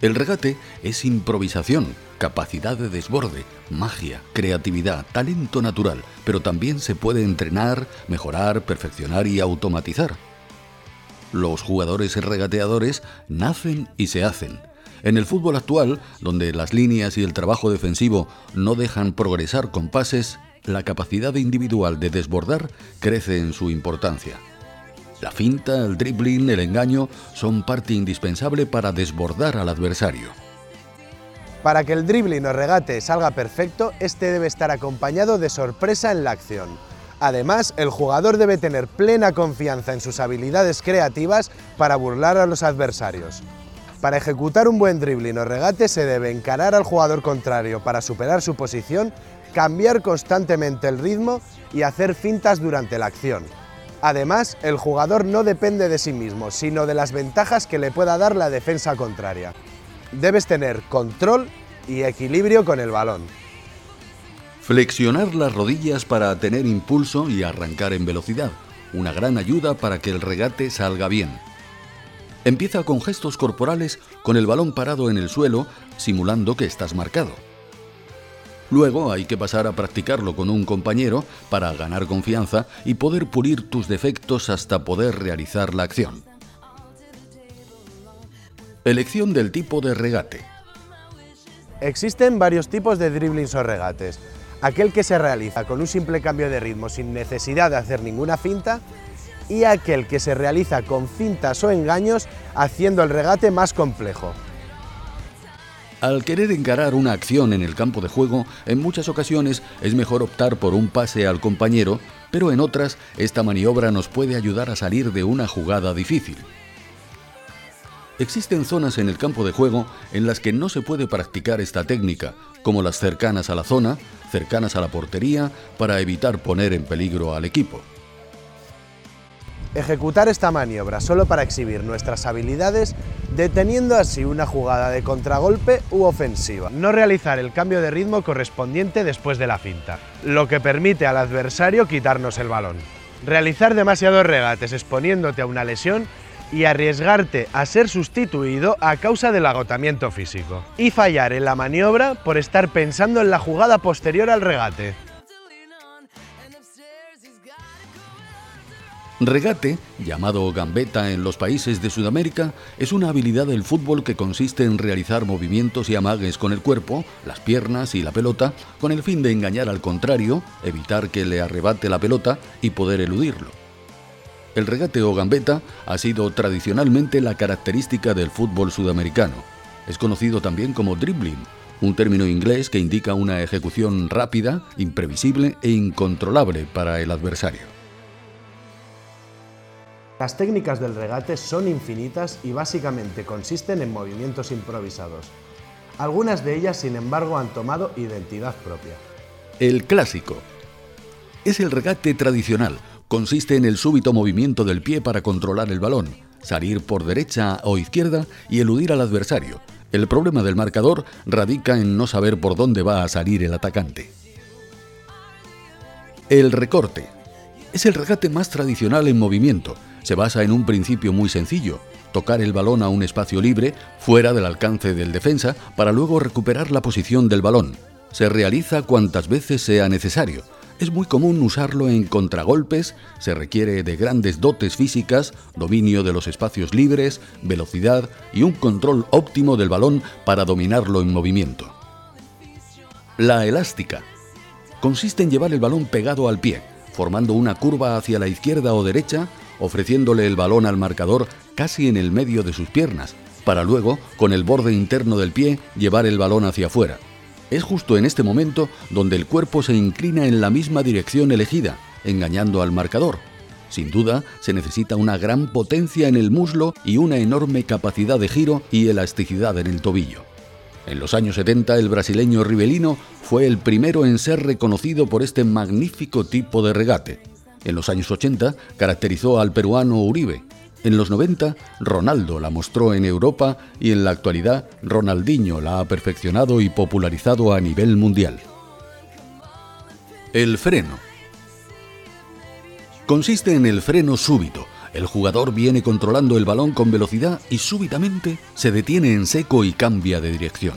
El regate es improvisación, capacidad de desborde, magia, creatividad, talento natural, pero también se puede entrenar, mejorar, perfeccionar y automatizar. Los jugadores regateadores nacen y se hacen. En el fútbol actual, donde las líneas y el trabajo defensivo no dejan progresar con pases, la capacidad individual de desbordar crece en su importancia. La finta, el dribbling, el engaño son parte indispensable para desbordar al adversario. Para que el dribbling o regate salga perfecto, este debe estar acompañado de sorpresa en la acción. Además, el jugador debe tener plena confianza en sus habilidades creativas para burlar a los adversarios. Para ejecutar un buen dribbling o regate se debe encarar al jugador contrario para superar su posición, cambiar constantemente el ritmo y hacer fintas durante la acción. Además, el jugador no depende de sí mismo, sino de las ventajas que le pueda dar la defensa contraria. Debes tener control y equilibrio con el balón. Flexionar las rodillas para tener impulso y arrancar en velocidad, una gran ayuda para que el regate salga bien. Empieza con gestos corporales con el balón parado en el suelo, simulando que estás marcado. Luego hay que pasar a practicarlo con un compañero para ganar confianza y poder pulir tus defectos hasta poder realizar la acción. Elección del tipo de regate. Existen varios tipos de driblings o regates. Aquel que se realiza con un simple cambio de ritmo sin necesidad de hacer ninguna finta y aquel que se realiza con fintas o engaños haciendo el regate más complejo. Al querer encarar una acción en el campo de juego, en muchas ocasiones es mejor optar por un pase al compañero, pero en otras esta maniobra nos puede ayudar a salir de una jugada difícil. Existen zonas en el campo de juego en las que no se puede practicar esta técnica, como las cercanas a la zona, cercanas a la portería, para evitar poner en peligro al equipo. Ejecutar esta maniobra solo para exhibir nuestras habilidades, deteniendo así una jugada de contragolpe u ofensiva. No realizar el cambio de ritmo correspondiente después de la finta, lo que permite al adversario quitarnos el balón. Realizar demasiados regates exponiéndote a una lesión y arriesgarte a ser sustituido a causa del agotamiento físico. Y fallar en la maniobra por estar pensando en la jugada posterior al regate. Regate, llamado gambeta en los países de Sudamérica, es una habilidad del fútbol que consiste en realizar movimientos y amagues con el cuerpo, las piernas y la pelota, con el fin de engañar al contrario, evitar que le arrebate la pelota y poder eludirlo. El regate o gambeta ha sido tradicionalmente la característica del fútbol sudamericano. Es conocido también como dribbling, un término inglés que indica una ejecución rápida, imprevisible e incontrolable para el adversario. Las técnicas del regate son infinitas y básicamente consisten en movimientos improvisados. Algunas de ellas, sin embargo, han tomado identidad propia. El clásico. Es el regate tradicional. Consiste en el súbito movimiento del pie para controlar el balón, salir por derecha o izquierda y eludir al adversario. El problema del marcador radica en no saber por dónde va a salir el atacante. El recorte. Es el regate más tradicional en movimiento se basa en un principio muy sencillo, tocar el balón a un espacio libre, fuera del alcance del defensa, para luego recuperar la posición del balón. Se realiza cuantas veces sea necesario. Es muy común usarlo en contragolpes, se requiere de grandes dotes físicas, dominio de los espacios libres, velocidad y un control óptimo del balón para dominarlo en movimiento. La elástica. Consiste en llevar el balón pegado al pie, formando una curva hacia la izquierda o derecha ofreciéndole el balón al marcador casi en el medio de sus piernas, para luego, con el borde interno del pie, llevar el balón hacia afuera. Es justo en este momento donde el cuerpo se inclina en la misma dirección elegida, engañando al marcador. Sin duda, se necesita una gran potencia en el muslo y una enorme capacidad de giro y elasticidad en el tobillo. En los años 70 el brasileño Rivelino fue el primero en ser reconocido por este magnífico tipo de regate. En los años 80 caracterizó al peruano Uribe. En los 90 Ronaldo la mostró en Europa y en la actualidad Ronaldinho la ha perfeccionado y popularizado a nivel mundial. El freno. Consiste en el freno súbito, el jugador viene controlando el balón con velocidad y súbitamente se detiene en seco y cambia de dirección.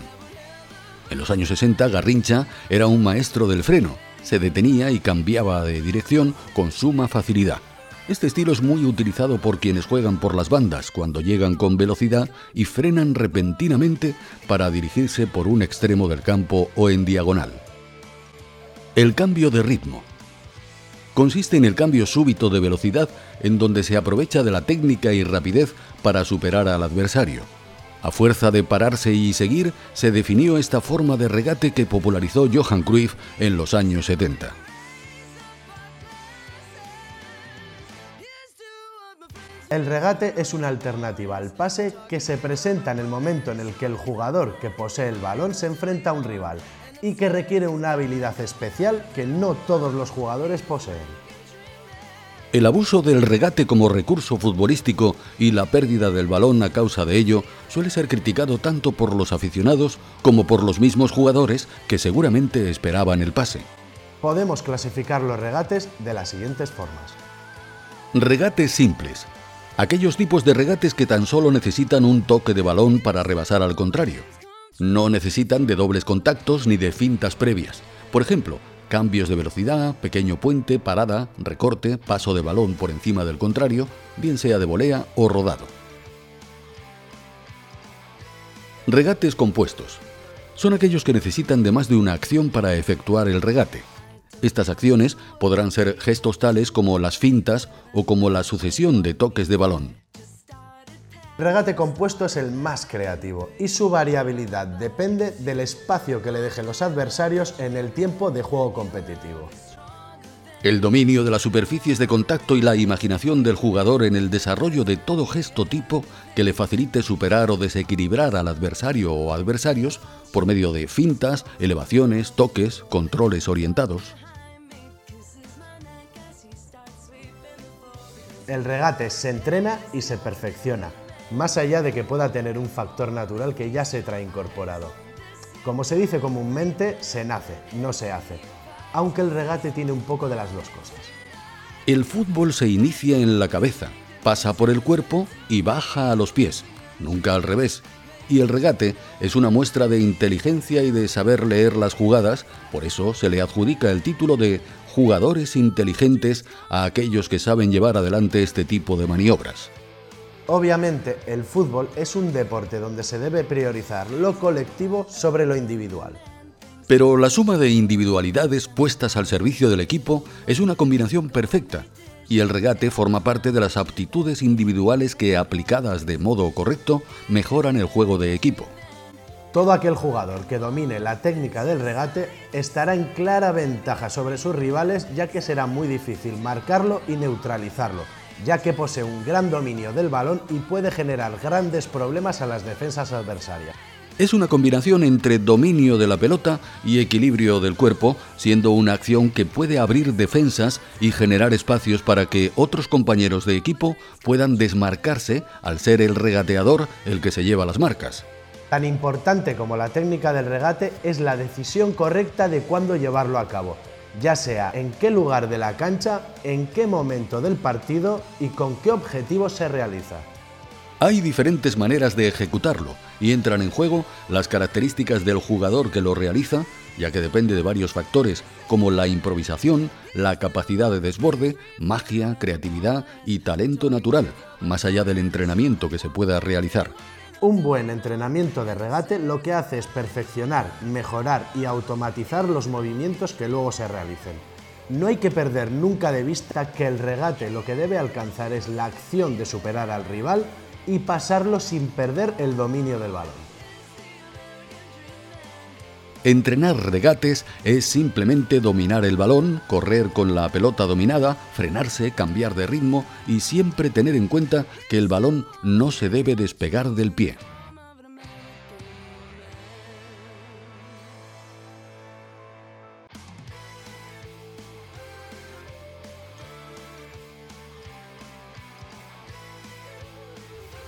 En los años 60, Garrincha era un maestro del freno, se detenía y cambiaba de dirección con suma facilidad. Este estilo es muy utilizado por quienes juegan por las bandas cuando llegan con velocidad y frenan repentinamente para dirigirse por un extremo del campo o en diagonal. El cambio de ritmo. Consiste en el cambio súbito de velocidad en donde se aprovecha de la técnica y rapidez para superar al adversario. A fuerza de pararse y seguir, se definió esta forma de regate que popularizó Johan Cruyff en los años 70. El regate es una alternativa al pase que se presenta en el momento en el que el jugador que posee el balón se enfrenta a un rival y que requiere una habilidad especial que no todos los jugadores poseen. El abuso del regate como recurso futbolístico y la pérdida del balón a causa de ello suele ser criticado tanto por los aficionados como por los mismos jugadores que seguramente esperaban el pase. Podemos clasificar los regates de las siguientes formas. Regates simples, aquellos tipos de regates que tan solo necesitan un toque de balón para rebasar al contrario. No necesitan de dobles contactos ni de fintas previas. Por ejemplo, cambios de velocidad, pequeño puente, parada, recorte, paso de balón por encima del contrario, bien sea de volea o rodado. Regates compuestos. Son aquellos que necesitan de más de una acción para efectuar el regate. Estas acciones podrán ser gestos tales como las fintas o como la sucesión de toques de balón. Regate compuesto es el más creativo y su variabilidad depende del espacio que le dejen los adversarios en el tiempo de juego competitivo. El dominio de las superficies de contacto y la imaginación del jugador en el desarrollo de todo gesto tipo que le facilite superar o desequilibrar al adversario o adversarios por medio de fintas, elevaciones, toques, controles orientados. El regate se entrena y se perfecciona, más allá de que pueda tener un factor natural que ya se trae incorporado. Como se dice comúnmente, se nace, no se hace, aunque el regate tiene un poco de las dos cosas. El fútbol se inicia en la cabeza, pasa por el cuerpo y baja a los pies, nunca al revés. Y el regate es una muestra de inteligencia y de saber leer las jugadas, por eso se le adjudica el título de jugadores inteligentes a aquellos que saben llevar adelante este tipo de maniobras. Obviamente, el fútbol es un deporte donde se debe priorizar lo colectivo sobre lo individual. Pero la suma de individualidades puestas al servicio del equipo es una combinación perfecta, y el regate forma parte de las aptitudes individuales que, aplicadas de modo correcto, mejoran el juego de equipo. Todo aquel jugador que domine la técnica del regate estará en clara ventaja sobre sus rivales ya que será muy difícil marcarlo y neutralizarlo, ya que posee un gran dominio del balón y puede generar grandes problemas a las defensas adversarias. Es una combinación entre dominio de la pelota y equilibrio del cuerpo, siendo una acción que puede abrir defensas y generar espacios para que otros compañeros de equipo puedan desmarcarse al ser el regateador el que se lleva las marcas. Tan importante como la técnica del regate es la decisión correcta de cuándo llevarlo a cabo, ya sea en qué lugar de la cancha, en qué momento del partido y con qué objetivo se realiza. Hay diferentes maneras de ejecutarlo y entran en juego las características del jugador que lo realiza, ya que depende de varios factores como la improvisación, la capacidad de desborde, magia, creatividad y talento natural, más allá del entrenamiento que se pueda realizar. Un buen entrenamiento de regate lo que hace es perfeccionar, mejorar y automatizar los movimientos que luego se realicen. No hay que perder nunca de vista que el regate lo que debe alcanzar es la acción de superar al rival y pasarlo sin perder el dominio del balón. Entrenar regates es simplemente dominar el balón, correr con la pelota dominada, frenarse, cambiar de ritmo y siempre tener en cuenta que el balón no se debe despegar del pie.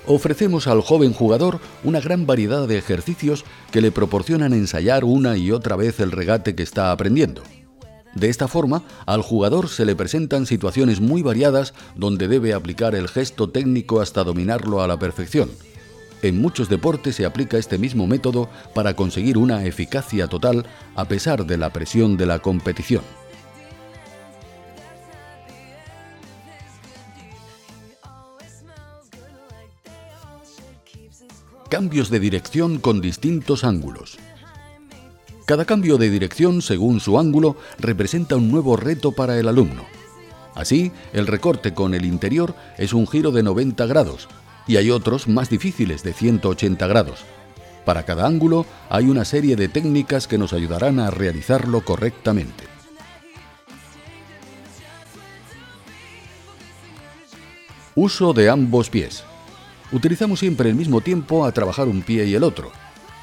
Ofrecemos al joven jugador una gran variedad de ejercicios que le proporcionan ensayar una y otra vez el regate que está aprendiendo. De esta forma, al jugador se le presentan situaciones muy variadas donde debe aplicar el gesto técnico hasta dominarlo a la perfección. En muchos deportes se aplica este mismo método para conseguir una eficacia total a pesar de la presión de la competición. Cambios de dirección con distintos ángulos. Cada cambio de dirección según su ángulo representa un nuevo reto para el alumno. Así, el recorte con el interior es un giro de 90 grados y hay otros más difíciles de 180 grados. Para cada ángulo hay una serie de técnicas que nos ayudarán a realizarlo correctamente. Uso de ambos pies. Utilizamos siempre el mismo tiempo a trabajar un pie y el otro.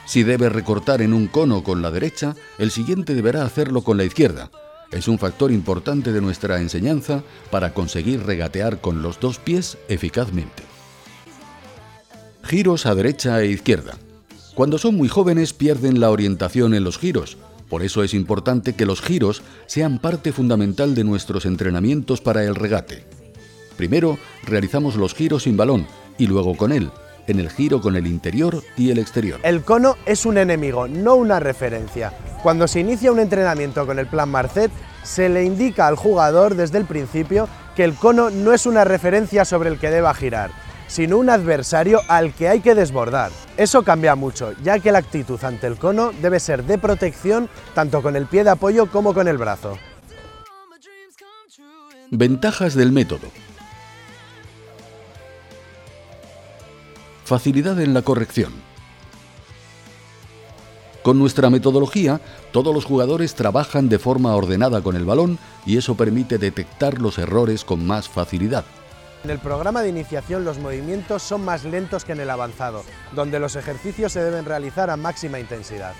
Si debe recortar en un cono con la derecha, el siguiente deberá hacerlo con la izquierda. Es un factor importante de nuestra enseñanza para conseguir regatear con los dos pies eficazmente. Giros a derecha e izquierda. Cuando son muy jóvenes pierden la orientación en los giros, por eso es importante que los giros sean parte fundamental de nuestros entrenamientos para el regate. Primero realizamos los giros sin balón y luego con él, en el giro con el interior y el exterior. El cono es un enemigo, no una referencia. Cuando se inicia un entrenamiento con el plan Marcet, se le indica al jugador desde el principio que el cono no es una referencia sobre el que deba girar, sino un adversario al que hay que desbordar. Eso cambia mucho, ya que la actitud ante el cono debe ser de protección tanto con el pie de apoyo como con el brazo. Ventajas del método. Facilidad en la corrección. Con nuestra metodología, todos los jugadores trabajan de forma ordenada con el balón y eso permite detectar los errores con más facilidad. En el programa de iniciación los movimientos son más lentos que en el avanzado, donde los ejercicios se deben realizar a máxima intensidad.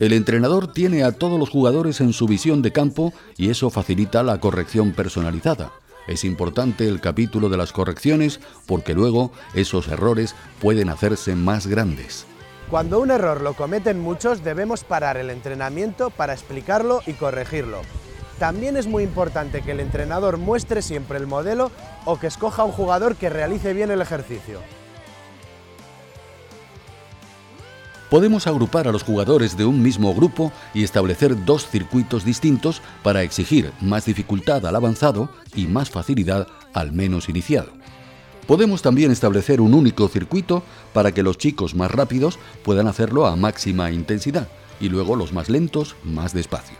El entrenador tiene a todos los jugadores en su visión de campo y eso facilita la corrección personalizada. Es importante el capítulo de las correcciones porque luego esos errores pueden hacerse más grandes. Cuando un error lo cometen muchos debemos parar el entrenamiento para explicarlo y corregirlo. También es muy importante que el entrenador muestre siempre el modelo o que escoja un jugador que realice bien el ejercicio. Podemos agrupar a los jugadores de un mismo grupo y establecer dos circuitos distintos para exigir más dificultad al avanzado y más facilidad al menos iniciado. Podemos también establecer un único circuito para que los chicos más rápidos puedan hacerlo a máxima intensidad y luego los más lentos más despacio.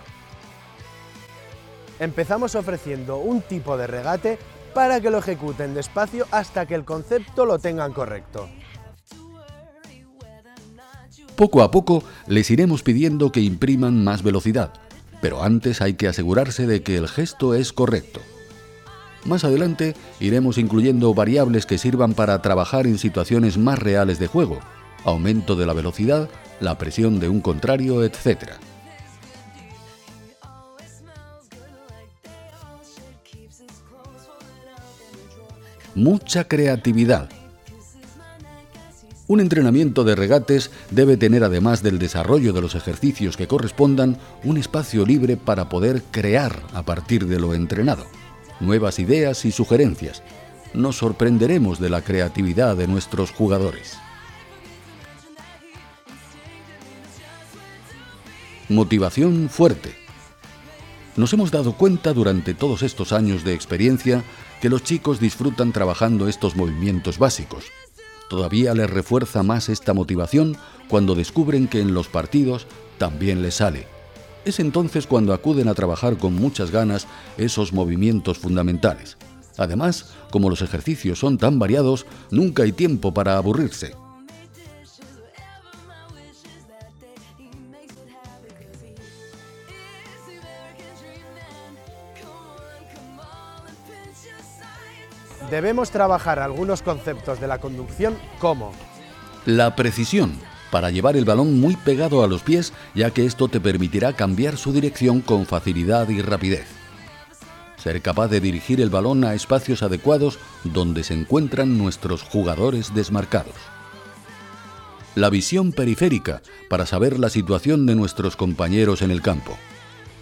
Empezamos ofreciendo un tipo de regate para que lo ejecuten despacio hasta que el concepto lo tengan correcto. Poco a poco les iremos pidiendo que impriman más velocidad, pero antes hay que asegurarse de que el gesto es correcto. Más adelante iremos incluyendo variables que sirvan para trabajar en situaciones más reales de juego, aumento de la velocidad, la presión de un contrario, etc. Mucha creatividad un entrenamiento de regates debe tener, además del desarrollo de los ejercicios que correspondan, un espacio libre para poder crear a partir de lo entrenado, nuevas ideas y sugerencias. Nos sorprenderemos de la creatividad de nuestros jugadores. Motivación fuerte. Nos hemos dado cuenta durante todos estos años de experiencia que los chicos disfrutan trabajando estos movimientos básicos, Todavía les refuerza más esta motivación cuando descubren que en los partidos también les sale. Es entonces cuando acuden a trabajar con muchas ganas esos movimientos fundamentales. Además, como los ejercicios son tan variados, nunca hay tiempo para aburrirse. Debemos trabajar algunos conceptos de la conducción como la precisión, para llevar el balón muy pegado a los pies, ya que esto te permitirá cambiar su dirección con facilidad y rapidez. Ser capaz de dirigir el balón a espacios adecuados donde se encuentran nuestros jugadores desmarcados. La visión periférica, para saber la situación de nuestros compañeros en el campo.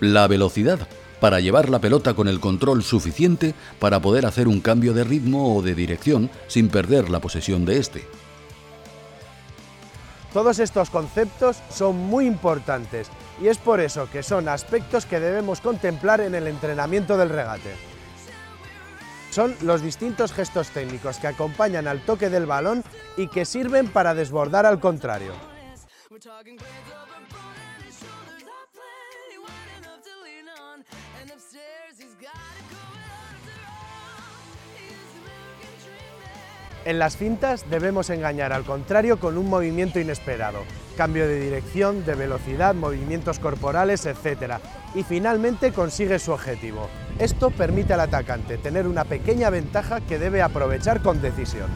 La velocidad, para llevar la pelota con el control suficiente para poder hacer un cambio de ritmo o de dirección sin perder la posesión de este. Todos estos conceptos son muy importantes y es por eso que son aspectos que debemos contemplar en el entrenamiento del regate. Son los distintos gestos técnicos que acompañan al toque del balón y que sirven para desbordar al contrario. En las fintas debemos engañar al contrario con un movimiento inesperado, cambio de dirección, de velocidad, movimientos corporales, etc. Y finalmente consigue su objetivo. Esto permite al atacante tener una pequeña ventaja que debe aprovechar con decisión.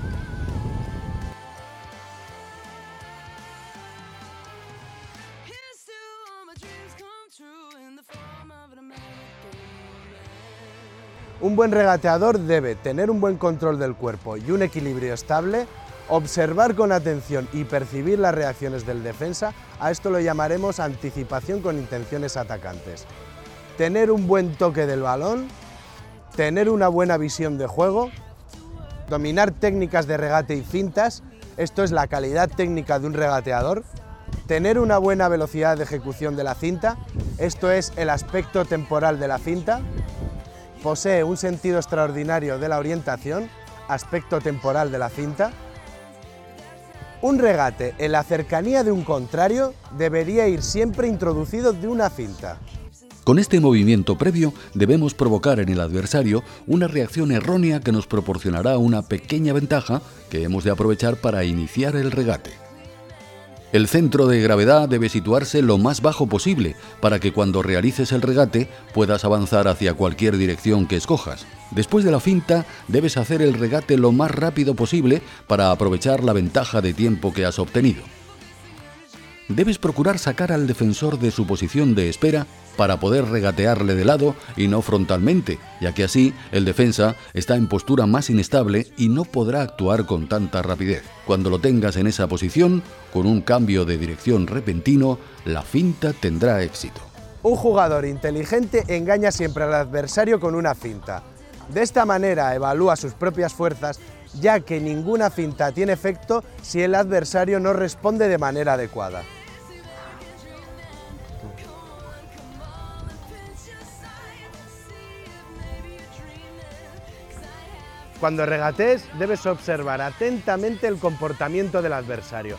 Un buen regateador debe tener un buen control del cuerpo y un equilibrio estable, observar con atención y percibir las reacciones del defensa, a esto lo llamaremos anticipación con intenciones atacantes. Tener un buen toque del balón, tener una buena visión de juego, dominar técnicas de regate y fintas, esto es la calidad técnica de un regateador, tener una buena velocidad de ejecución de la cinta, esto es el aspecto temporal de la cinta, Posee un sentido extraordinario de la orientación, aspecto temporal de la cinta. Un regate en la cercanía de un contrario debería ir siempre introducido de una cinta. Con este movimiento previo debemos provocar en el adversario una reacción errónea que nos proporcionará una pequeña ventaja que hemos de aprovechar para iniciar el regate. El centro de gravedad debe situarse lo más bajo posible para que cuando realices el regate puedas avanzar hacia cualquier dirección que escojas. Después de la finta, debes hacer el regate lo más rápido posible para aprovechar la ventaja de tiempo que has obtenido debes procurar sacar al defensor de su posición de espera para poder regatearle de lado y no frontalmente, ya que así el defensa está en postura más inestable y no podrá actuar con tanta rapidez. Cuando lo tengas en esa posición, con un cambio de dirección repentino, la finta tendrá éxito. Un jugador inteligente engaña siempre al adversario con una finta. De esta manera evalúa sus propias fuerzas, ya que ninguna finta tiene efecto si el adversario no responde de manera adecuada. Cuando regatees debes observar atentamente el comportamiento del adversario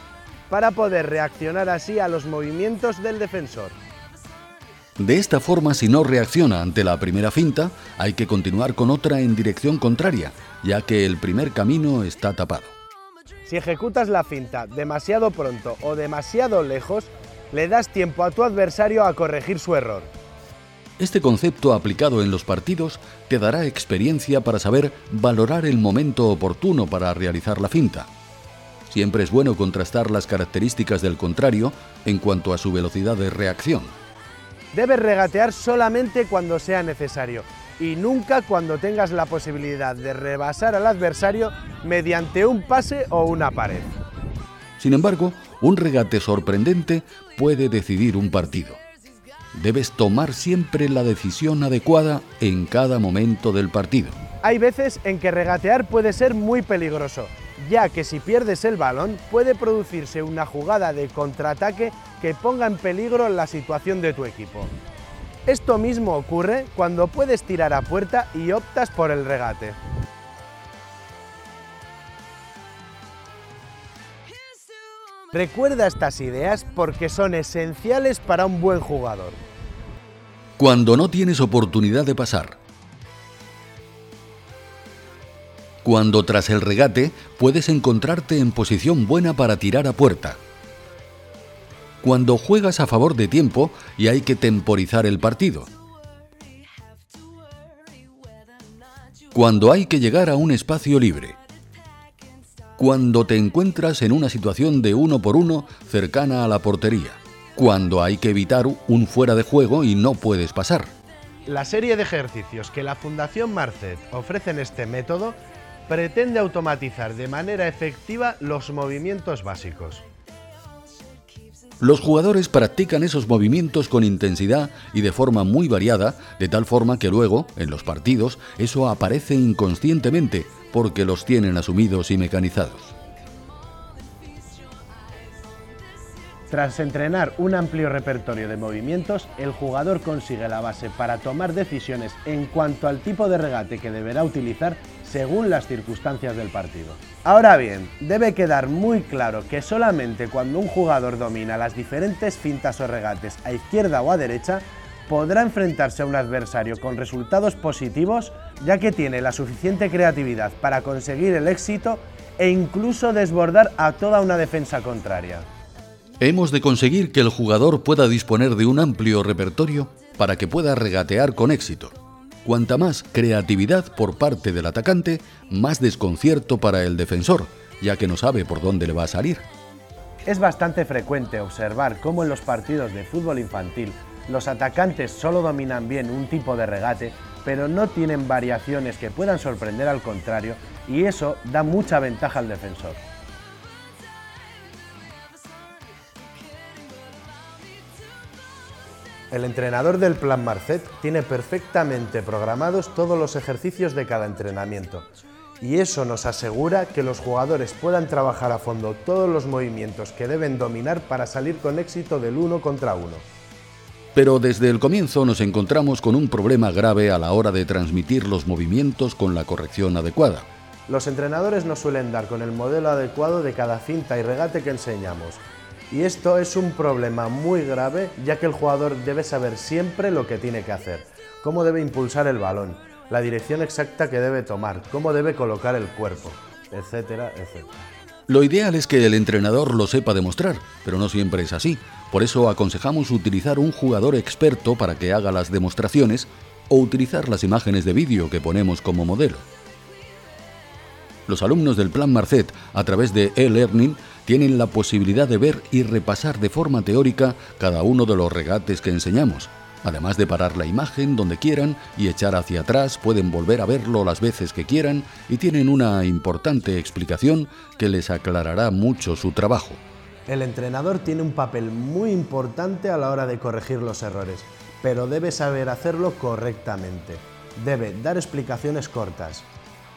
para poder reaccionar así a los movimientos del defensor. De esta forma, si no reacciona ante la primera finta, hay que continuar con otra en dirección contraria, ya que el primer camino está tapado. Si ejecutas la finta demasiado pronto o demasiado lejos, le das tiempo a tu adversario a corregir su error. Este concepto aplicado en los partidos te dará experiencia para saber valorar el momento oportuno para realizar la finta. Siempre es bueno contrastar las características del contrario en cuanto a su velocidad de reacción. Debes regatear solamente cuando sea necesario y nunca cuando tengas la posibilidad de rebasar al adversario mediante un pase o una pared. Sin embargo, un regate sorprendente puede decidir un partido debes tomar siempre la decisión adecuada en cada momento del partido. Hay veces en que regatear puede ser muy peligroso, ya que si pierdes el balón puede producirse una jugada de contraataque que ponga en peligro la situación de tu equipo. Esto mismo ocurre cuando puedes tirar a puerta y optas por el regate. Recuerda estas ideas porque son esenciales para un buen jugador. Cuando no tienes oportunidad de pasar. Cuando tras el regate puedes encontrarte en posición buena para tirar a puerta. Cuando juegas a favor de tiempo y hay que temporizar el partido. Cuando hay que llegar a un espacio libre cuando te encuentras en una situación de uno por uno cercana a la portería, cuando hay que evitar un fuera de juego y no puedes pasar. La serie de ejercicios que la Fundación Marcet ofrece en este método pretende automatizar de manera efectiva los movimientos básicos. Los jugadores practican esos movimientos con intensidad y de forma muy variada, de tal forma que luego, en los partidos, eso aparece inconscientemente porque los tienen asumidos y mecanizados. Tras entrenar un amplio repertorio de movimientos, el jugador consigue la base para tomar decisiones en cuanto al tipo de regate que deberá utilizar según las circunstancias del partido. Ahora bien, debe quedar muy claro que solamente cuando un jugador domina las diferentes fintas o regates a izquierda o a derecha, podrá enfrentarse a un adversario con resultados positivos, ya que tiene la suficiente creatividad para conseguir el éxito e incluso desbordar a toda una defensa contraria. Hemos de conseguir que el jugador pueda disponer de un amplio repertorio para que pueda regatear con éxito. Cuanta más creatividad por parte del atacante, más desconcierto para el defensor, ya que no sabe por dónde le va a salir. Es bastante frecuente observar cómo en los partidos de fútbol infantil los atacantes solo dominan bien un tipo de regate, pero no tienen variaciones que puedan sorprender al contrario y eso da mucha ventaja al defensor. El entrenador del Plan Marcet tiene perfectamente programados todos los ejercicios de cada entrenamiento y eso nos asegura que los jugadores puedan trabajar a fondo todos los movimientos que deben dominar para salir con éxito del uno contra uno. Pero desde el comienzo nos encontramos con un problema grave a la hora de transmitir los movimientos con la corrección adecuada. Los entrenadores no suelen dar con el modelo adecuado de cada cinta y regate que enseñamos, y esto es un problema muy grave ya que el jugador debe saber siempre lo que tiene que hacer, cómo debe impulsar el balón, la dirección exacta que debe tomar, cómo debe colocar el cuerpo, etcétera, etcétera. Lo ideal es que el entrenador lo sepa demostrar, pero no siempre es así. Por eso aconsejamos utilizar un jugador experto para que haga las demostraciones o utilizar las imágenes de vídeo que ponemos como modelo. Los alumnos del Plan Marcet, a través de e-learning, tienen la posibilidad de ver y repasar de forma teórica cada uno de los regates que enseñamos. Además de parar la imagen donde quieran y echar hacia atrás, pueden volver a verlo las veces que quieran y tienen una importante explicación que les aclarará mucho su trabajo. El entrenador tiene un papel muy importante a la hora de corregir los errores, pero debe saber hacerlo correctamente. Debe dar explicaciones cortas,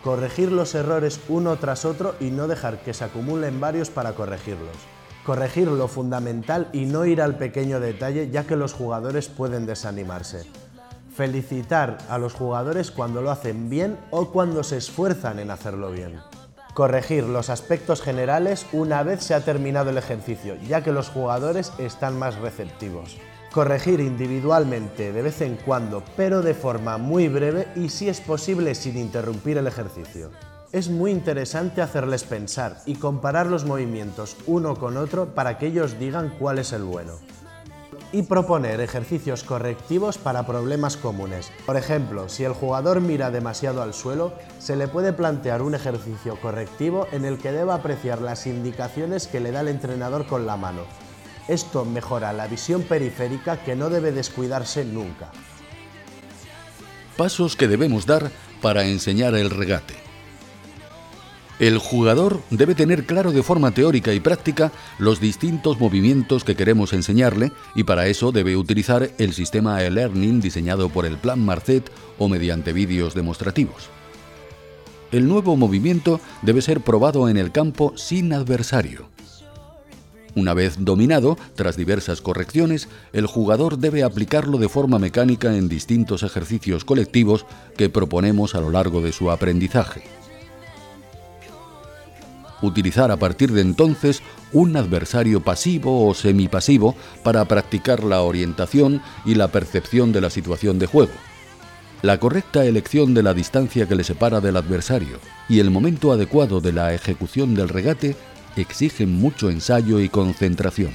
corregir los errores uno tras otro y no dejar que se acumulen varios para corregirlos. Corregir lo fundamental y no ir al pequeño detalle ya que los jugadores pueden desanimarse. Felicitar a los jugadores cuando lo hacen bien o cuando se esfuerzan en hacerlo bien. Corregir los aspectos generales una vez se ha terminado el ejercicio, ya que los jugadores están más receptivos corregir individualmente de vez en cuando, pero de forma muy breve y si es posible sin interrumpir el ejercicio. Es muy interesante hacerles pensar y comparar los movimientos uno con otro para que ellos digan cuál es el bueno. Y proponer ejercicios correctivos para problemas comunes. Por ejemplo, si el jugador mira demasiado al suelo, se le puede plantear un ejercicio correctivo en el que deba apreciar las indicaciones que le da el entrenador con la mano, esto mejora la visión periférica que no debe descuidarse nunca. Pasos que debemos dar para enseñar el regate. El jugador debe tener claro de forma teórica y práctica los distintos movimientos que queremos enseñarle y para eso debe utilizar el sistema e-learning diseñado por el Plan Marcet o mediante vídeos demostrativos. El nuevo movimiento debe ser probado en el campo sin adversario. Una vez dominado, tras diversas correcciones, el jugador debe aplicarlo de forma mecánica en distintos ejercicios colectivos que proponemos a lo largo de su aprendizaje. Utilizar a partir de entonces un adversario pasivo o semipasivo para practicar la orientación y la percepción de la situación de juego. La correcta elección de la distancia que le separa del adversario y el momento adecuado de la ejecución del regate exigen mucho ensayo y concentración.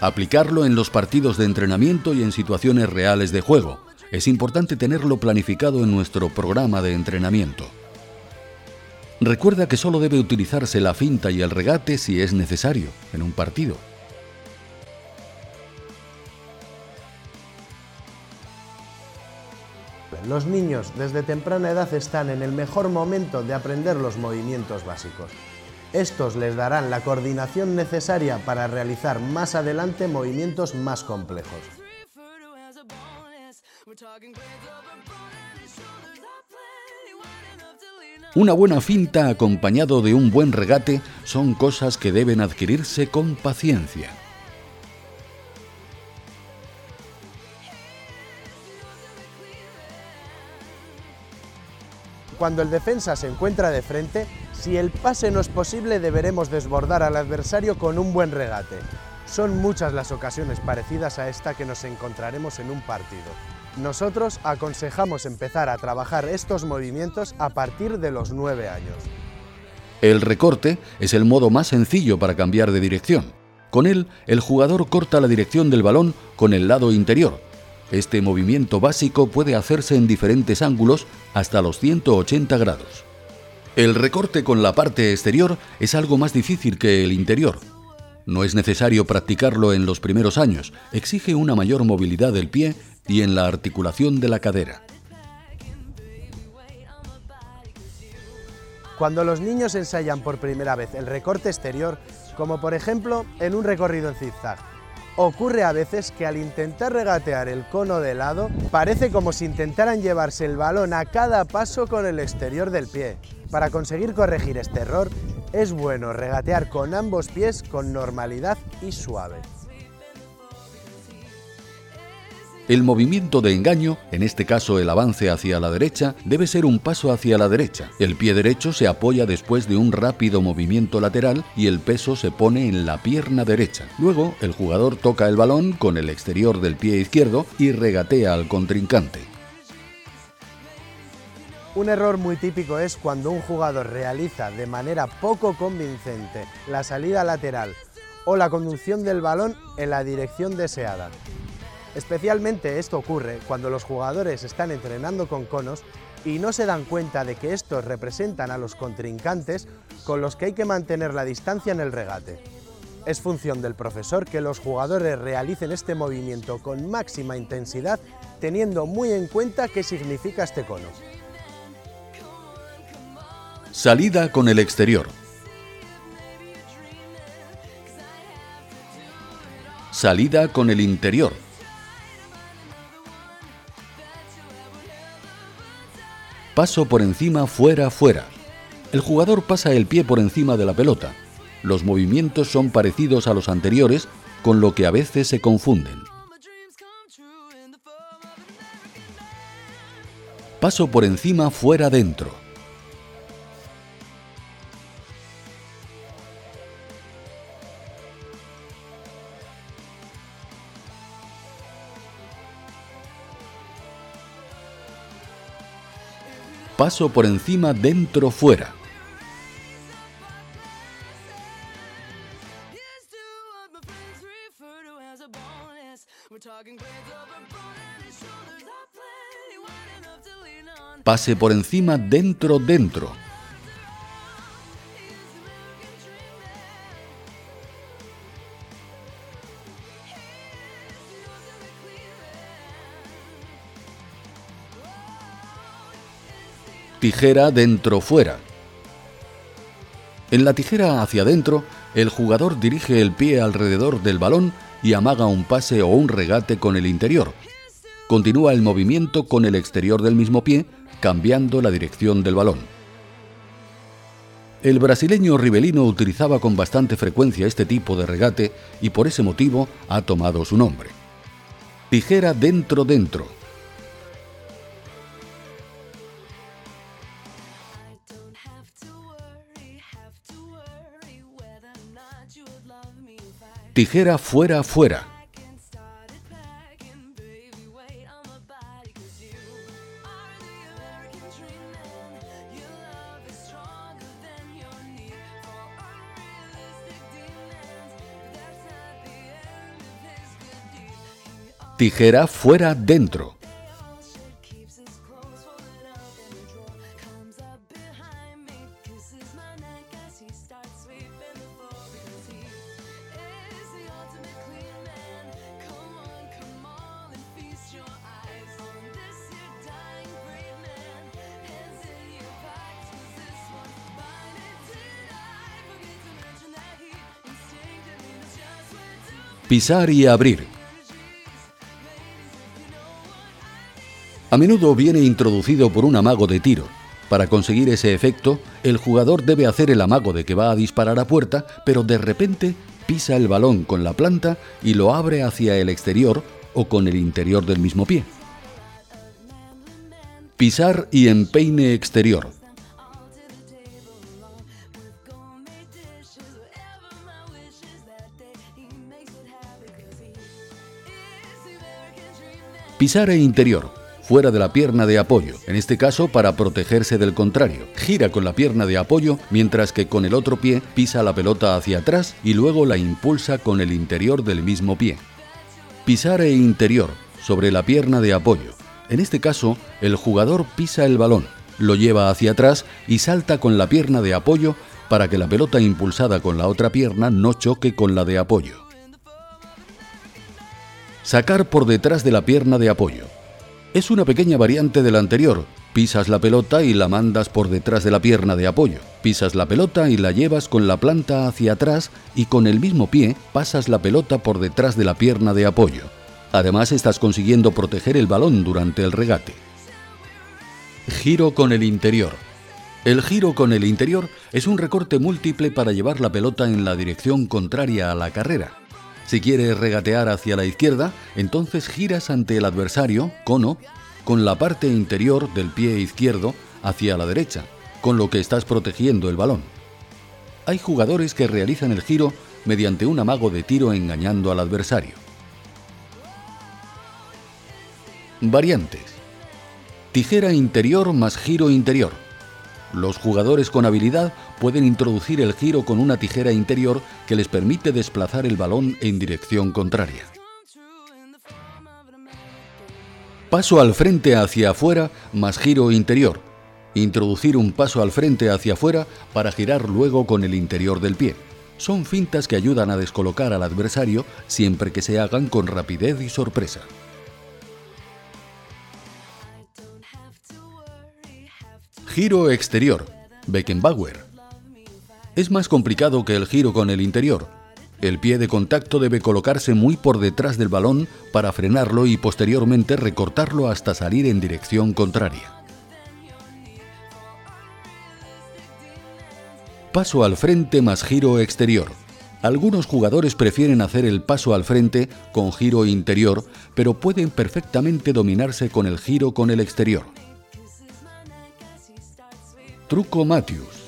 Aplicarlo en los partidos de entrenamiento y en situaciones reales de juego. Es importante tenerlo planificado en nuestro programa de entrenamiento. Recuerda que solo debe utilizarse la finta y el regate si es necesario en un partido. Los niños desde temprana edad están en el mejor momento de aprender los movimientos básicos. Estos les darán la coordinación necesaria para realizar más adelante movimientos más complejos. Una buena finta acompañado de un buen regate son cosas que deben adquirirse con paciencia. Cuando el defensa se encuentra de frente, si el pase no es posible deberemos desbordar al adversario con un buen regate. Son muchas las ocasiones parecidas a esta que nos encontraremos en un partido. Nosotros aconsejamos empezar a trabajar estos movimientos a partir de los 9 años. El recorte es el modo más sencillo para cambiar de dirección. Con él, el jugador corta la dirección del balón con el lado interior. Este movimiento básico puede hacerse en diferentes ángulos hasta los 180 grados. El recorte con la parte exterior es algo más difícil que el interior. No es necesario practicarlo en los primeros años, exige una mayor movilidad del pie y en la articulación de la cadera. Cuando los niños ensayan por primera vez el recorte exterior, como por ejemplo en un recorrido en zigzag, ocurre a veces que al intentar regatear el cono de lado, parece como si intentaran llevarse el balón a cada paso con el exterior del pie. Para conseguir corregir este error, es bueno regatear con ambos pies con normalidad y suave. El movimiento de engaño, en este caso el avance hacia la derecha, debe ser un paso hacia la derecha. El pie derecho se apoya después de un rápido movimiento lateral y el peso se pone en la pierna derecha. Luego, el jugador toca el balón con el exterior del pie izquierdo y regatea al contrincante. Un error muy típico es cuando un jugador realiza de manera poco convincente la salida lateral o la conducción del balón en la dirección deseada. Especialmente esto ocurre cuando los jugadores están entrenando con conos y no se dan cuenta de que estos representan a los contrincantes con los que hay que mantener la distancia en el regate. Es función del profesor que los jugadores realicen este movimiento con máxima intensidad teniendo muy en cuenta qué significa este cono. Salida con el exterior. Salida con el interior. Paso por encima, fuera, fuera. El jugador pasa el pie por encima de la pelota. Los movimientos son parecidos a los anteriores, con lo que a veces se confunden. Paso por encima, fuera, dentro. Paso por encima dentro fuera. Pase por encima dentro dentro. Tijera dentro-fuera. En la tijera hacia adentro, el jugador dirige el pie alrededor del balón y amaga un pase o un regate con el interior. Continúa el movimiento con el exterior del mismo pie, cambiando la dirección del balón. El brasileño Rivelino utilizaba con bastante frecuencia este tipo de regate y por ese motivo ha tomado su nombre. Tijera dentro-dentro Tijera fuera, fuera. Tijera fuera, dentro. Pisar y abrir. A menudo viene introducido por un amago de tiro. Para conseguir ese efecto, el jugador debe hacer el amago de que va a disparar a puerta, pero de repente pisa el balón con la planta y lo abre hacia el exterior o con el interior del mismo pie. Pisar y empeine exterior. Pisar e interior, fuera de la pierna de apoyo, en este caso para protegerse del contrario. Gira con la pierna de apoyo mientras que con el otro pie pisa la pelota hacia atrás y luego la impulsa con el interior del mismo pie. Pisar e interior, sobre la pierna de apoyo. En este caso, el jugador pisa el balón, lo lleva hacia atrás y salta con la pierna de apoyo para que la pelota impulsada con la otra pierna no choque con la de apoyo. Sacar por detrás de la pierna de apoyo. Es una pequeña variante de la anterior. Pisas la pelota y la mandas por detrás de la pierna de apoyo. Pisas la pelota y la llevas con la planta hacia atrás y con el mismo pie pasas la pelota por detrás de la pierna de apoyo. Además estás consiguiendo proteger el balón durante el regate. Giro con el interior. El giro con el interior es un recorte múltiple para llevar la pelota en la dirección contraria a la carrera. Si quieres regatear hacia la izquierda, entonces giras ante el adversario, cono, con la parte interior del pie izquierdo hacia la derecha, con lo que estás protegiendo el balón. Hay jugadores que realizan el giro mediante un amago de tiro engañando al adversario. Variantes. Tijera interior más giro interior. Los jugadores con habilidad pueden introducir el giro con una tijera interior que les permite desplazar el balón en dirección contraria. Paso al frente hacia afuera más giro interior. Introducir un paso al frente hacia afuera para girar luego con el interior del pie. Son fintas que ayudan a descolocar al adversario siempre que se hagan con rapidez y sorpresa. Giro exterior, Beckenbauer. Es más complicado que el giro con el interior. El pie de contacto debe colocarse muy por detrás del balón para frenarlo y posteriormente recortarlo hasta salir en dirección contraria. Paso al frente más giro exterior. Algunos jugadores prefieren hacer el paso al frente con giro interior, pero pueden perfectamente dominarse con el giro con el exterior. Truco Matthews.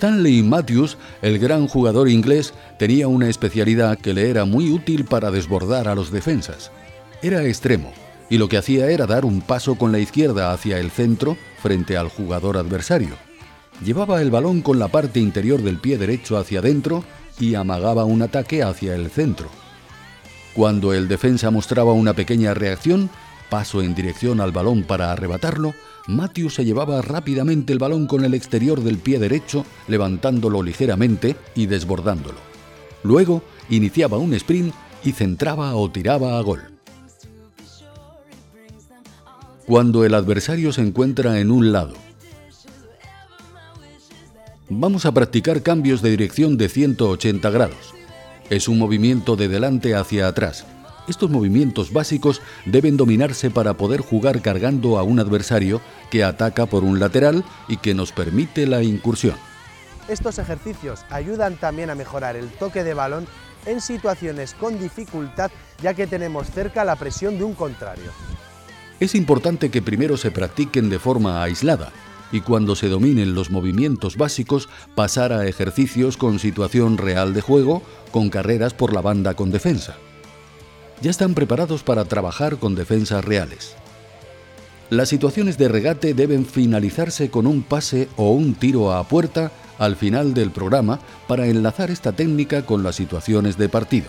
Stanley Matthews, el gran jugador inglés, tenía una especialidad que le era muy útil para desbordar a los defensas. Era extremo, y lo que hacía era dar un paso con la izquierda hacia el centro frente al jugador adversario. Llevaba el balón con la parte interior del pie derecho hacia adentro y amagaba un ataque hacia el centro. Cuando el defensa mostraba una pequeña reacción, paso en dirección al balón para arrebatarlo, Matthews se llevaba rápidamente el balón con el exterior del pie derecho, levantándolo ligeramente y desbordándolo. Luego iniciaba un sprint y centraba o tiraba a gol. Cuando el adversario se encuentra en un lado, vamos a practicar cambios de dirección de 180 grados. Es un movimiento de delante hacia atrás, estos movimientos básicos deben dominarse para poder jugar cargando a un adversario que ataca por un lateral y que nos permite la incursión. Estos ejercicios ayudan también a mejorar el toque de balón en situaciones con dificultad ya que tenemos cerca la presión de un contrario. Es importante que primero se practiquen de forma aislada y cuando se dominen los movimientos básicos pasar a ejercicios con situación real de juego con carreras por la banda con defensa ya están preparados para trabajar con defensas reales. Las situaciones de regate deben finalizarse con un pase o un tiro a puerta al final del programa para enlazar esta técnica con las situaciones de partido.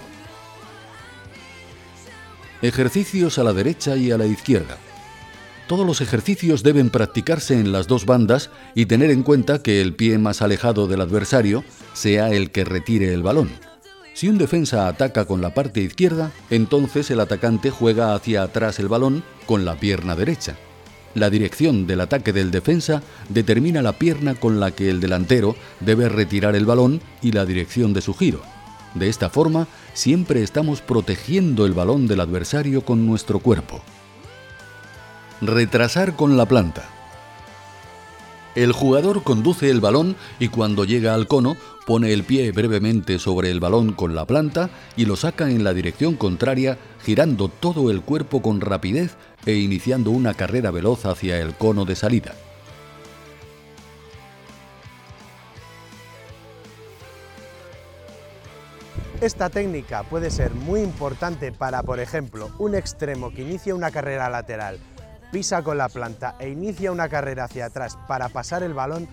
Ejercicios a la derecha y a la izquierda. Todos los ejercicios deben practicarse en las dos bandas y tener en cuenta que el pie más alejado del adversario sea el que retire el balón. Si un defensa ataca con la parte izquierda, entonces el atacante juega hacia atrás el balón con la pierna derecha. La dirección del ataque del defensa determina la pierna con la que el delantero debe retirar el balón y la dirección de su giro. De esta forma, siempre estamos protegiendo el balón del adversario con nuestro cuerpo. Retrasar con la planta. El jugador conduce el balón y cuando llega al cono pone el pie brevemente sobre el balón con la planta y lo saca en la dirección contraria, girando todo el cuerpo con rapidez e iniciando una carrera veloz hacia el cono de salida. Esta técnica puede ser muy importante para, por ejemplo, un extremo que inicia una carrera lateral pisa con la planta e inicia una carrera hacia atrás para pasar el balón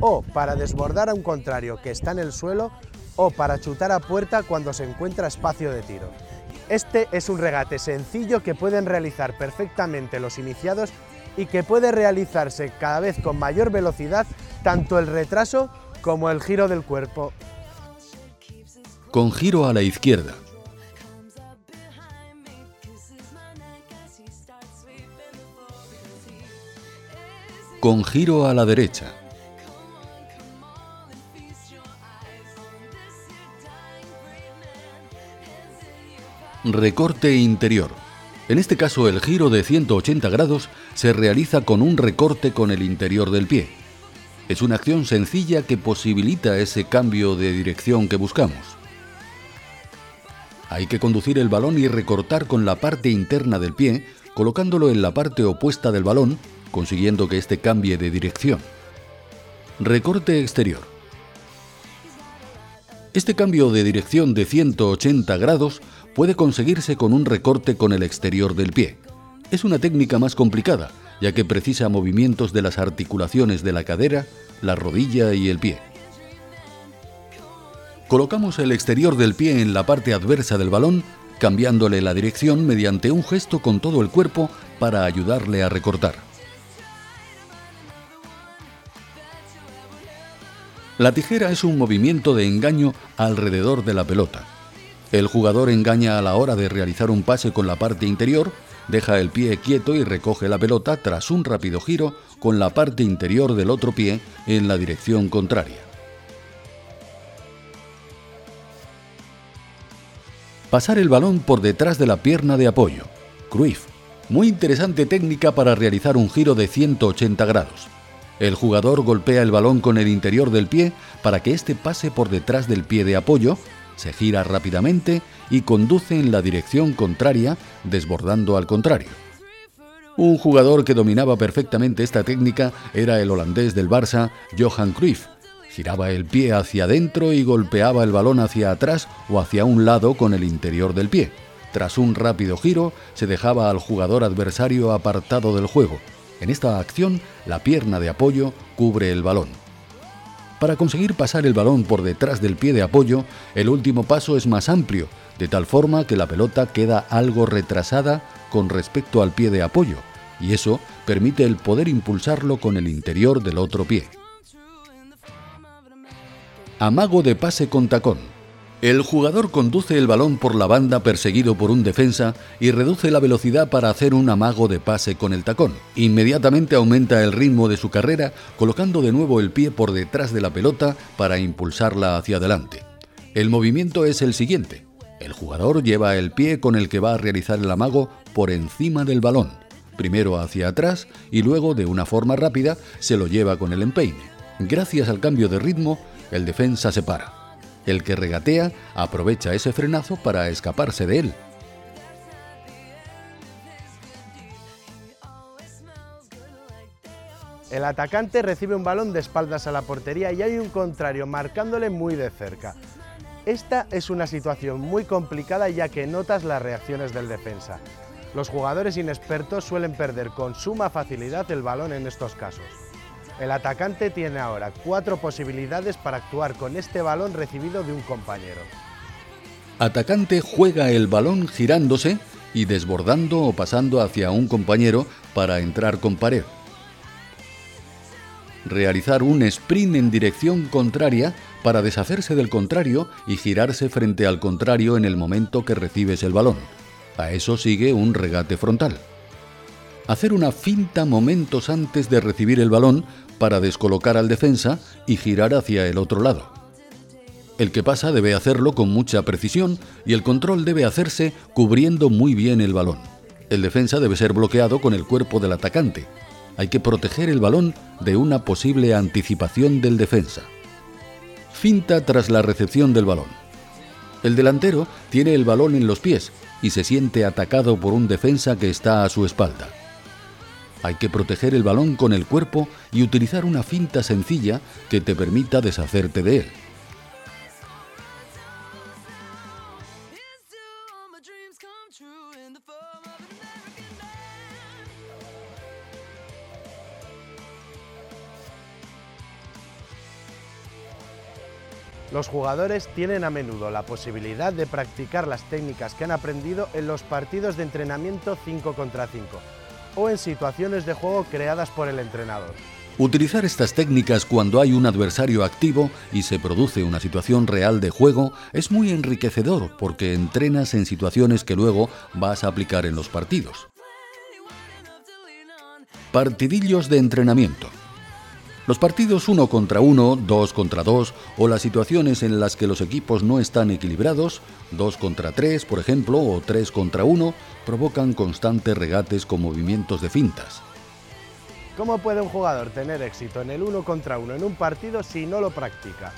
o para desbordar a un contrario que está en el suelo o para chutar a puerta cuando se encuentra espacio de tiro. Este es un regate sencillo que pueden realizar perfectamente los iniciados y que puede realizarse cada vez con mayor velocidad tanto el retraso como el giro del cuerpo. Con giro a la izquierda, con giro a la derecha. Recorte interior. En este caso el giro de 180 grados se realiza con un recorte con el interior del pie. Es una acción sencilla que posibilita ese cambio de dirección que buscamos. Hay que conducir el balón y recortar con la parte interna del pie, colocándolo en la parte opuesta del balón consiguiendo que éste cambie de dirección. Recorte exterior. Este cambio de dirección de 180 grados puede conseguirse con un recorte con el exterior del pie. Es una técnica más complicada, ya que precisa movimientos de las articulaciones de la cadera, la rodilla y el pie. Colocamos el exterior del pie en la parte adversa del balón, cambiándole la dirección mediante un gesto con todo el cuerpo para ayudarle a recortar. La tijera es un movimiento de engaño alrededor de la pelota. El jugador engaña a la hora de realizar un pase con la parte interior, deja el pie quieto y recoge la pelota tras un rápido giro con la parte interior del otro pie en la dirección contraria. Pasar el balón por detrás de la pierna de apoyo. Cruyff. Muy interesante técnica para realizar un giro de 180 grados. El jugador golpea el balón con el interior del pie para que éste pase por detrás del pie de apoyo, se gira rápidamente y conduce en la dirección contraria, desbordando al contrario. Un jugador que dominaba perfectamente esta técnica era el holandés del Barça, Johan Cruyff. Giraba el pie hacia adentro y golpeaba el balón hacia atrás o hacia un lado con el interior del pie. Tras un rápido giro, se dejaba al jugador adversario apartado del juego, en esta acción, la pierna de apoyo cubre el balón. Para conseguir pasar el balón por detrás del pie de apoyo, el último paso es más amplio, de tal forma que la pelota queda algo retrasada con respecto al pie de apoyo, y eso permite el poder impulsarlo con el interior del otro pie. Amago de pase con tacón. El jugador conduce el balón por la banda perseguido por un defensa y reduce la velocidad para hacer un amago de pase con el tacón. Inmediatamente aumenta el ritmo de su carrera colocando de nuevo el pie por detrás de la pelota para impulsarla hacia adelante. El movimiento es el siguiente. El jugador lleva el pie con el que va a realizar el amago por encima del balón, primero hacia atrás y luego de una forma rápida se lo lleva con el empeine. Gracias al cambio de ritmo, el defensa se para. El que regatea aprovecha ese frenazo para escaparse de él. El atacante recibe un balón de espaldas a la portería y hay un contrario marcándole muy de cerca. Esta es una situación muy complicada ya que notas las reacciones del defensa. Los jugadores inexpertos suelen perder con suma facilidad el balón en estos casos. El atacante tiene ahora cuatro posibilidades para actuar con este balón recibido de un compañero. Atacante juega el balón girándose y desbordando o pasando hacia un compañero para entrar con pared. Realizar un sprint en dirección contraria para deshacerse del contrario y girarse frente al contrario en el momento que recibes el balón. A eso sigue un regate frontal hacer una finta momentos antes de recibir el balón para descolocar al defensa y girar hacia el otro lado. El que pasa debe hacerlo con mucha precisión y el control debe hacerse cubriendo muy bien el balón. El defensa debe ser bloqueado con el cuerpo del atacante. Hay que proteger el balón de una posible anticipación del defensa. Finta tras la recepción del balón. El delantero tiene el balón en los pies y se siente atacado por un defensa que está a su espalda. Hay que proteger el balón con el cuerpo y utilizar una finta sencilla que te permita deshacerte de él. Los jugadores tienen a menudo la posibilidad de practicar las técnicas que han aprendido en los partidos de entrenamiento 5 contra 5 o en situaciones de juego creadas por el entrenador. Utilizar estas técnicas cuando hay un adversario activo y se produce una situación real de juego es muy enriquecedor porque entrenas en situaciones que luego vas a aplicar en los partidos. Partidillos de entrenamiento. Los partidos uno contra uno, dos contra dos o las situaciones en las que los equipos no están equilibrados, dos contra tres, por ejemplo, o tres contra uno, provocan constantes regates con movimientos de fintas. ¿Cómo puede un jugador tener éxito en el uno contra uno en un partido si no lo practica?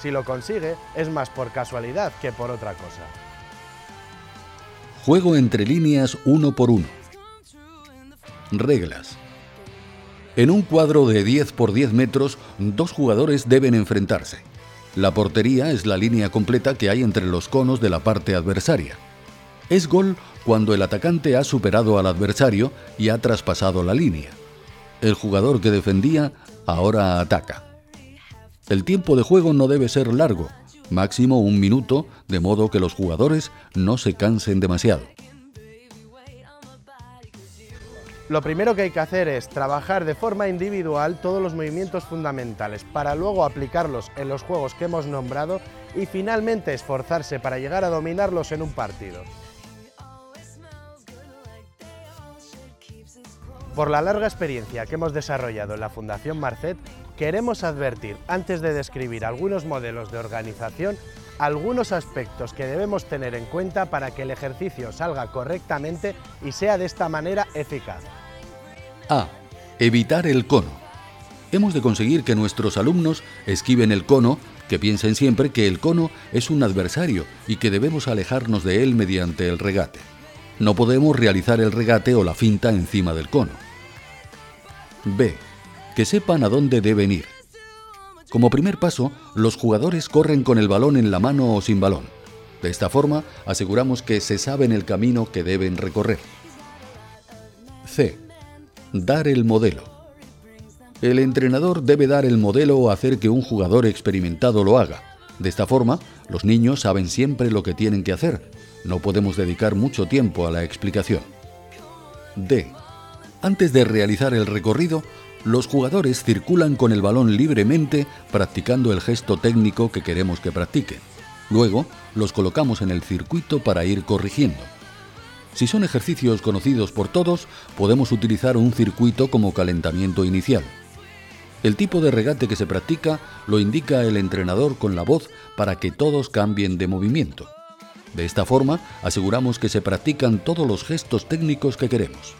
Si lo consigue, es más por casualidad que por otra cosa. Juego entre líneas uno por uno. Reglas. En un cuadro de 10 por 10 metros, dos jugadores deben enfrentarse. La portería es la línea completa que hay entre los conos de la parte adversaria. Es gol cuando el atacante ha superado al adversario y ha traspasado la línea. El jugador que defendía ahora ataca. El tiempo de juego no debe ser largo, máximo un minuto, de modo que los jugadores no se cansen demasiado. Lo primero que hay que hacer es trabajar de forma individual todos los movimientos fundamentales para luego aplicarlos en los juegos que hemos nombrado y finalmente esforzarse para llegar a dominarlos en un partido. Por la larga experiencia que hemos desarrollado en la Fundación Marcet, queremos advertir, antes de describir algunos modelos de organización, algunos aspectos que debemos tener en cuenta para que el ejercicio salga correctamente y sea de esta manera eficaz. A. Evitar el cono. Hemos de conseguir que nuestros alumnos esquiven el cono, que piensen siempre que el cono es un adversario y que debemos alejarnos de él mediante el regate. No podemos realizar el regate o la finta encima del cono. B. Que sepan a dónde deben ir. Como primer paso, los jugadores corren con el balón en la mano o sin balón. De esta forma, aseguramos que se saben el camino que deben recorrer. C. Dar el modelo. El entrenador debe dar el modelo o hacer que un jugador experimentado lo haga. De esta forma, los niños saben siempre lo que tienen que hacer. No podemos dedicar mucho tiempo a la explicación. D. Antes de realizar el recorrido, los jugadores circulan con el balón libremente practicando el gesto técnico que queremos que practiquen. Luego, los colocamos en el circuito para ir corrigiendo. Si son ejercicios conocidos por todos, podemos utilizar un circuito como calentamiento inicial. El tipo de regate que se practica lo indica el entrenador con la voz para que todos cambien de movimiento. De esta forma, aseguramos que se practican todos los gestos técnicos que queremos.